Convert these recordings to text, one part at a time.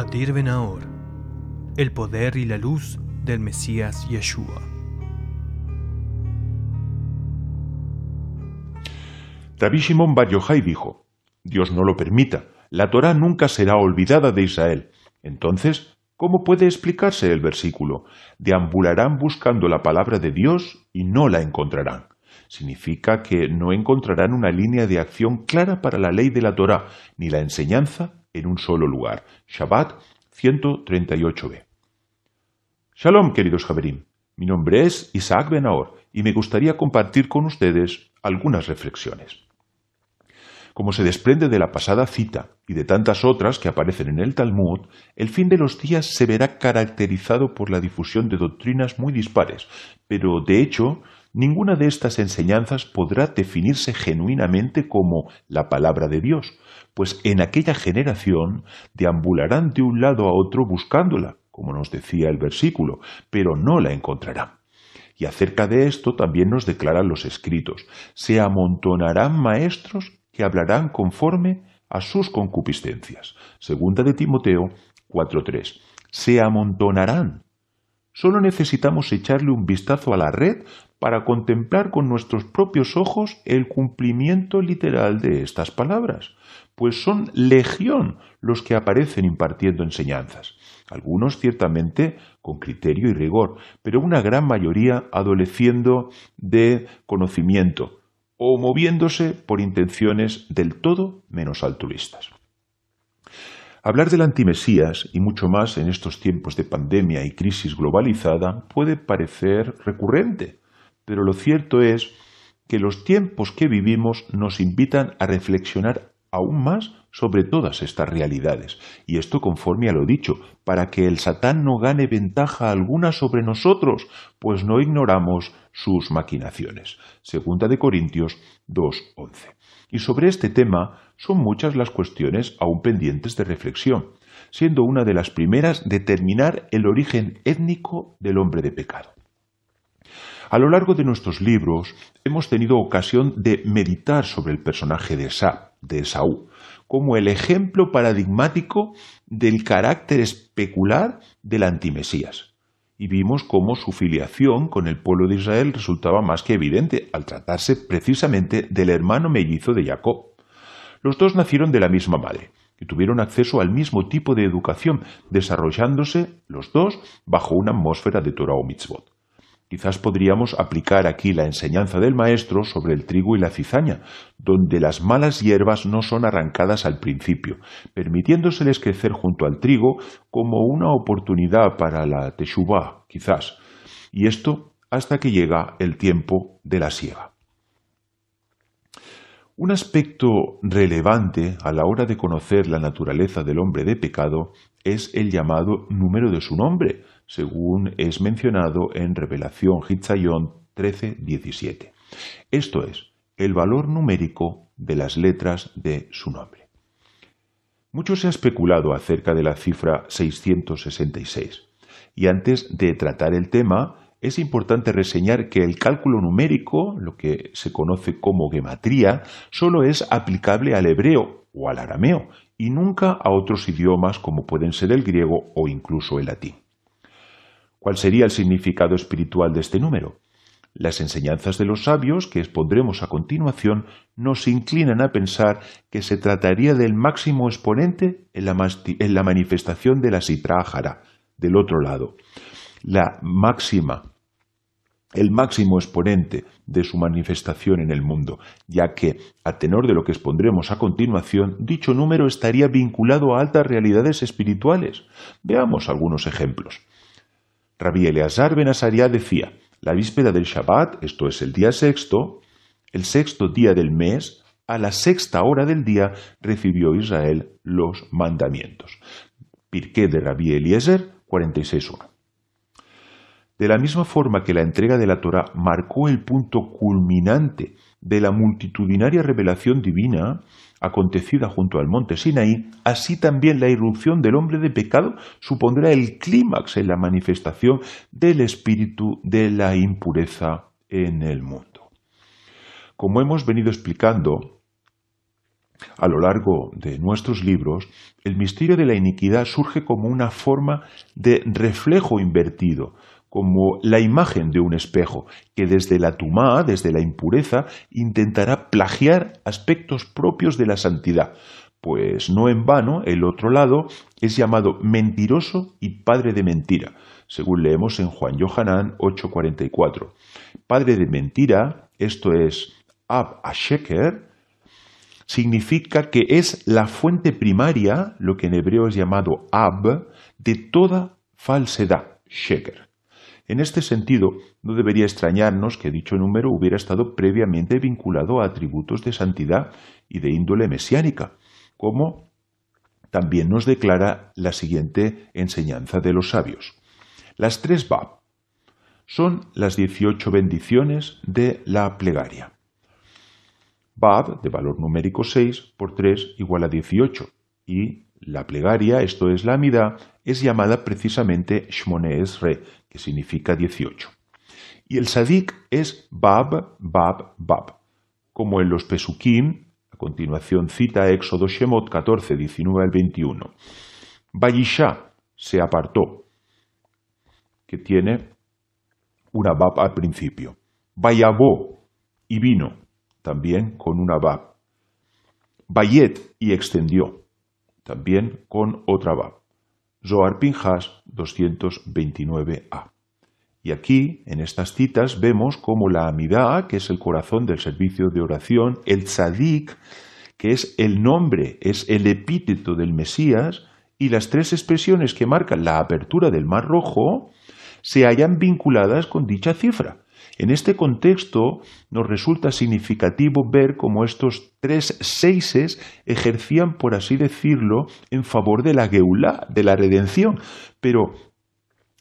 Adir Ben Ahor, el poder y la luz del Mesías Yeshua. Rabbi Shimon Bar Yochai dijo, Dios no lo permita, la Torá nunca será olvidada de Israel. Entonces, ¿cómo puede explicarse el versículo? Deambularán buscando la palabra de Dios y no la encontrarán. Significa que no encontrarán una línea de acción clara para la ley de la Torá, ni la enseñanza en un solo lugar. Shabbat 138b. Shalom, queridos Javerim. Mi nombre es Isaac Benaor y me gustaría compartir con ustedes algunas reflexiones. Como se desprende de la pasada cita y de tantas otras que aparecen en el Talmud, el fin de los días se verá caracterizado por la difusión de doctrinas muy dispares, pero de hecho ninguna de estas enseñanzas podrá definirse genuinamente como la palabra de Dios, pues en aquella generación deambularán de un lado a otro buscándola, como nos decía el versículo, pero no la encontrarán. Y acerca de esto también nos declaran los escritos, se amontonarán maestros que hablarán conforme a sus concupiscencias. Segunda de Timoteo 4.3. Se amontonarán. Solo necesitamos echarle un vistazo a la red para contemplar con nuestros propios ojos el cumplimiento literal de estas palabras, pues son legión los que aparecen impartiendo enseñanzas, algunos ciertamente con criterio y rigor, pero una gran mayoría adoleciendo de conocimiento, o moviéndose por intenciones del todo menos altruistas. Hablar del antimesías, y mucho más en estos tiempos de pandemia y crisis globalizada, puede parecer recurrente, pero lo cierto es que los tiempos que vivimos nos invitan a reflexionar aún más sobre todas estas realidades, y esto conforme a lo dicho, para que el Satán no gane ventaja alguna sobre nosotros, pues no ignoramos sus maquinaciones. Segunda de Corintios 2.11. Y sobre este tema son muchas las cuestiones aún pendientes de reflexión, siendo una de las primeras determinar el origen étnico del hombre de pecado. A lo largo de nuestros libros hemos tenido ocasión de meditar sobre el personaje de, de Esaú, como el ejemplo paradigmático del carácter especular del antimesías. Y vimos cómo su filiación con el pueblo de Israel resultaba más que evidente al tratarse precisamente del hermano mellizo de Jacob. Los dos nacieron de la misma madre y tuvieron acceso al mismo tipo de educación, desarrollándose los dos bajo una atmósfera de Torah o mitzvot. Quizás podríamos aplicar aquí la enseñanza del maestro sobre el trigo y la cizaña, donde las malas hierbas no son arrancadas al principio, permitiéndoseles crecer junto al trigo como una oportunidad para la teshuvah, quizás, y esto hasta que llega el tiempo de la siega. Un aspecto relevante a la hora de conocer la naturaleza del hombre de pecado es el llamado número de su nombre, según es mencionado en Revelación Hitzayón 13:17. Esto es, el valor numérico de las letras de su nombre. Mucho se ha especulado acerca de la cifra 666, y antes de tratar el tema, es importante reseñar que el cálculo numérico, lo que se conoce como gematría, solo es aplicable al hebreo o al arameo y nunca a otros idiomas como pueden ser el griego o incluso el latín. ¿Cuál sería el significado espiritual de este número? Las enseñanzas de los sabios, que expondremos a continuación, nos inclinan a pensar que se trataría del máximo exponente en la, manifestación de la Sitra del otro lado. La máxima, el máximo exponente de su manifestación en el mundo, ya que, a tenor de lo que expondremos a continuación, dicho número estaría vinculado a altas realidades espirituales. Veamos algunos ejemplos. Rabbi Eleazar Ben decía, la víspera del Shabbat, esto es el día sexto, el sexto día del mes, a la sexta hora del día recibió Israel los mandamientos. Pirqué de Rabbi Eliezer 46.1. De la misma forma que la entrega de la Torah marcó el punto culminante de la multitudinaria revelación divina, acontecida junto al monte Sinaí, así también la irrupción del hombre de pecado supondrá el clímax en la manifestación del espíritu de la impureza en el mundo. Como hemos venido explicando, A lo largo de nuestros libros, el misterio de la iniquidad surge como una forma de reflejo invertido, como la imagen de un espejo, que desde la tumá, desde la impureza, intentará plagiar aspectos propios de la santidad, pues no en vano el otro lado es llamado mentiroso y padre de mentira, según leemos en Juan Yohanan 8:44. Padre de mentira, esto es Ab Asheker, significa que es la fuente primaria, lo que en hebreo es llamado Ab, de toda falsedad, Sheker. En este sentido, no debería extrañarnos que dicho número hubiera estado previamente vinculado a atributos de santidad y de índole mesiánica, como también nos declara la siguiente enseñanza de los sabios. Las tres Bab son las dieciocho bendiciones de la plegaria. Bab, de valor numérico 6, por 3 igual a 18, y la plegaria, esto es la amida, es llamada precisamente Shmone Esre, que significa 18. Y el sadik es Bab, Bab, Bab. Como en los Pesukim, a continuación cita Éxodo Shemot 14, 19 al 21. Bayisha se apartó, que tiene una Bab al principio. Bayabó y vino, también con una Bab. Bayet y extendió también con otra Bab. Zohar Pinjas 229a. Y aquí, en estas citas, vemos como la Amidá, que es el corazón del servicio de oración, el Tzadik, que es el nombre, es el epíteto del Mesías, y las tres expresiones que marcan la apertura del Mar Rojo, se hallan vinculadas con dicha cifra. En este contexto nos resulta significativo ver cómo estos tres seises ejercían, por así decirlo, en favor de la geulá, de la redención. Pero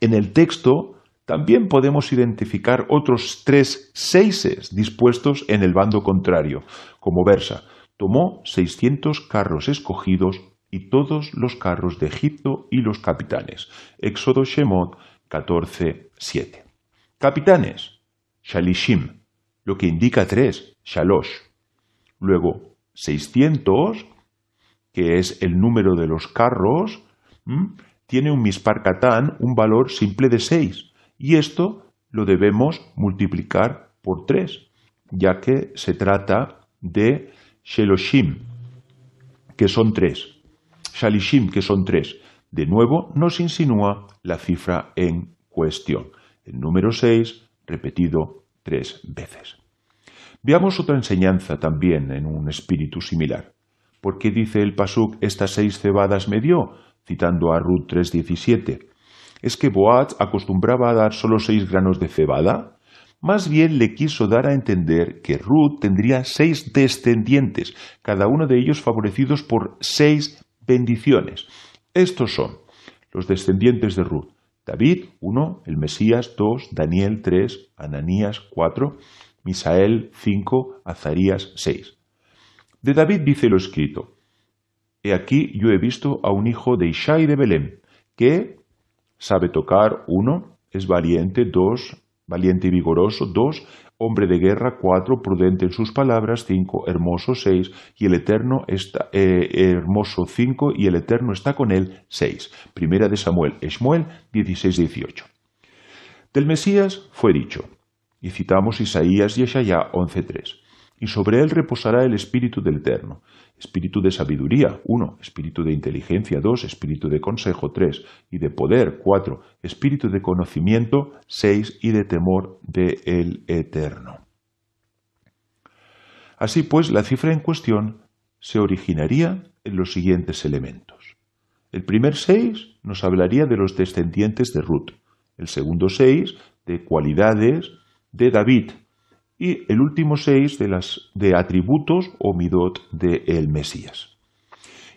en el texto también podemos identificar otros tres seises dispuestos en el bando contrario, como versa. Tomó seiscientos carros escogidos y todos los carros de Egipto y los capitanes. Éxodo Shemot 14, 7. Capitanes, Shalishim, lo que indica tres, Shalosh. Luego, 600, que es el número de los carros, tiene un mispar katán, un valor simple de 6. Y esto lo debemos multiplicar por 3, ya que se trata de Sheloshim, que son 3. Shalishim, que son 3. De nuevo, nos insinúa la cifra en cuestión. El número 6 repetido tres veces. Veamos otra enseñanza también en un espíritu similar. ¿Por qué dice el Pasuk estas seis cebadas me dio? citando a Ruth 3.17. ¿Es que Boaz acostumbraba a dar solo seis granos de cebada? Más bien le quiso dar a entender que Ruth tendría seis descendientes, cada uno de ellos favorecidos por seis bendiciones. Estos son los descendientes de Ruth, David, 1, el Mesías, 2, Daniel, 3, Ananías, 4, Misael, 5, Azarías, 6. De David dice lo escrito, He aquí yo he visto a un hijo de Ishai de Belén, que sabe tocar, 1, es valiente, 2, valiente y vigoroso, 2, hombre de guerra, cuatro, prudente en sus palabras, cinco, hermoso, seis, y el eterno está, eh, hermoso, cinco, y el eterno está con él, seis. Primera de Samuel, Esmuel, 16, 18. Del Mesías fue dicho, y citamos Isaías y Eshayá 11.3, y sobre él reposará el Espíritu del Eterno, espíritu de sabiduría, 1, espíritu de inteligencia, 2, espíritu de consejo, 3, y de poder, 4, espíritu de conocimiento, 6, y de temor de el Eterno. Así pues, la cifra en cuestión se originaría en los siguientes elementos. El primer 6 nos hablaría de los descendientes de Ruth, el segundo 6 de cualidades de David, y el último seis de, las, de atributos o midot de el Mesías.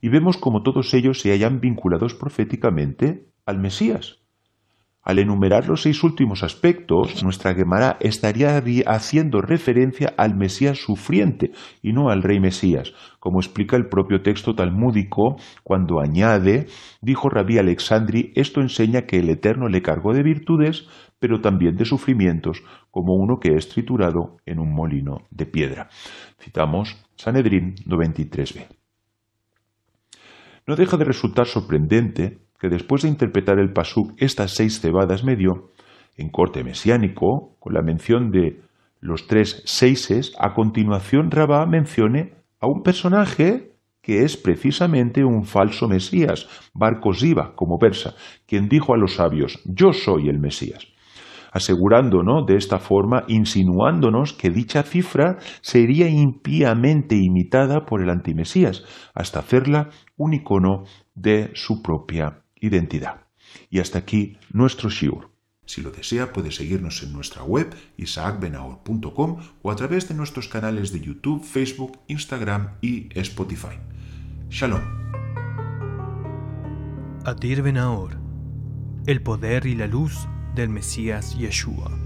Y vemos como todos ellos se hayan vinculados proféticamente al Mesías. Al enumerar los seis últimos aspectos, nuestra Gemara estaría haciendo referencia al Mesías sufriente y no al rey Mesías, como explica el propio texto talmúdico cuando añade, dijo Rabí Alexandri, esto enseña que el Eterno le cargó de virtudes, pero también de sufrimientos, como uno que es triturado en un molino de piedra. Citamos Sanedrín 93b. No deja de resultar sorprendente que después de interpretar el Pasuk estas seis cebadas medio, en corte mesiánico, con la mención de los tres seises, a continuación Rabá mencione a un personaje que es precisamente un falso Mesías, Barcosiva, como versa, quien dijo a los sabios, yo soy el Mesías asegurándonos de esta forma, insinuándonos que dicha cifra sería impíamente imitada por el antimesías, hasta hacerla un icono de su propia identidad. Y hasta aquí nuestro shiur. Si lo desea, puede seguirnos en nuestra web isaacbenahor.com o a través de nuestros canales de YouTube, Facebook, Instagram y Spotify. Shalom. El poder y la luz del Mesías Yeshua.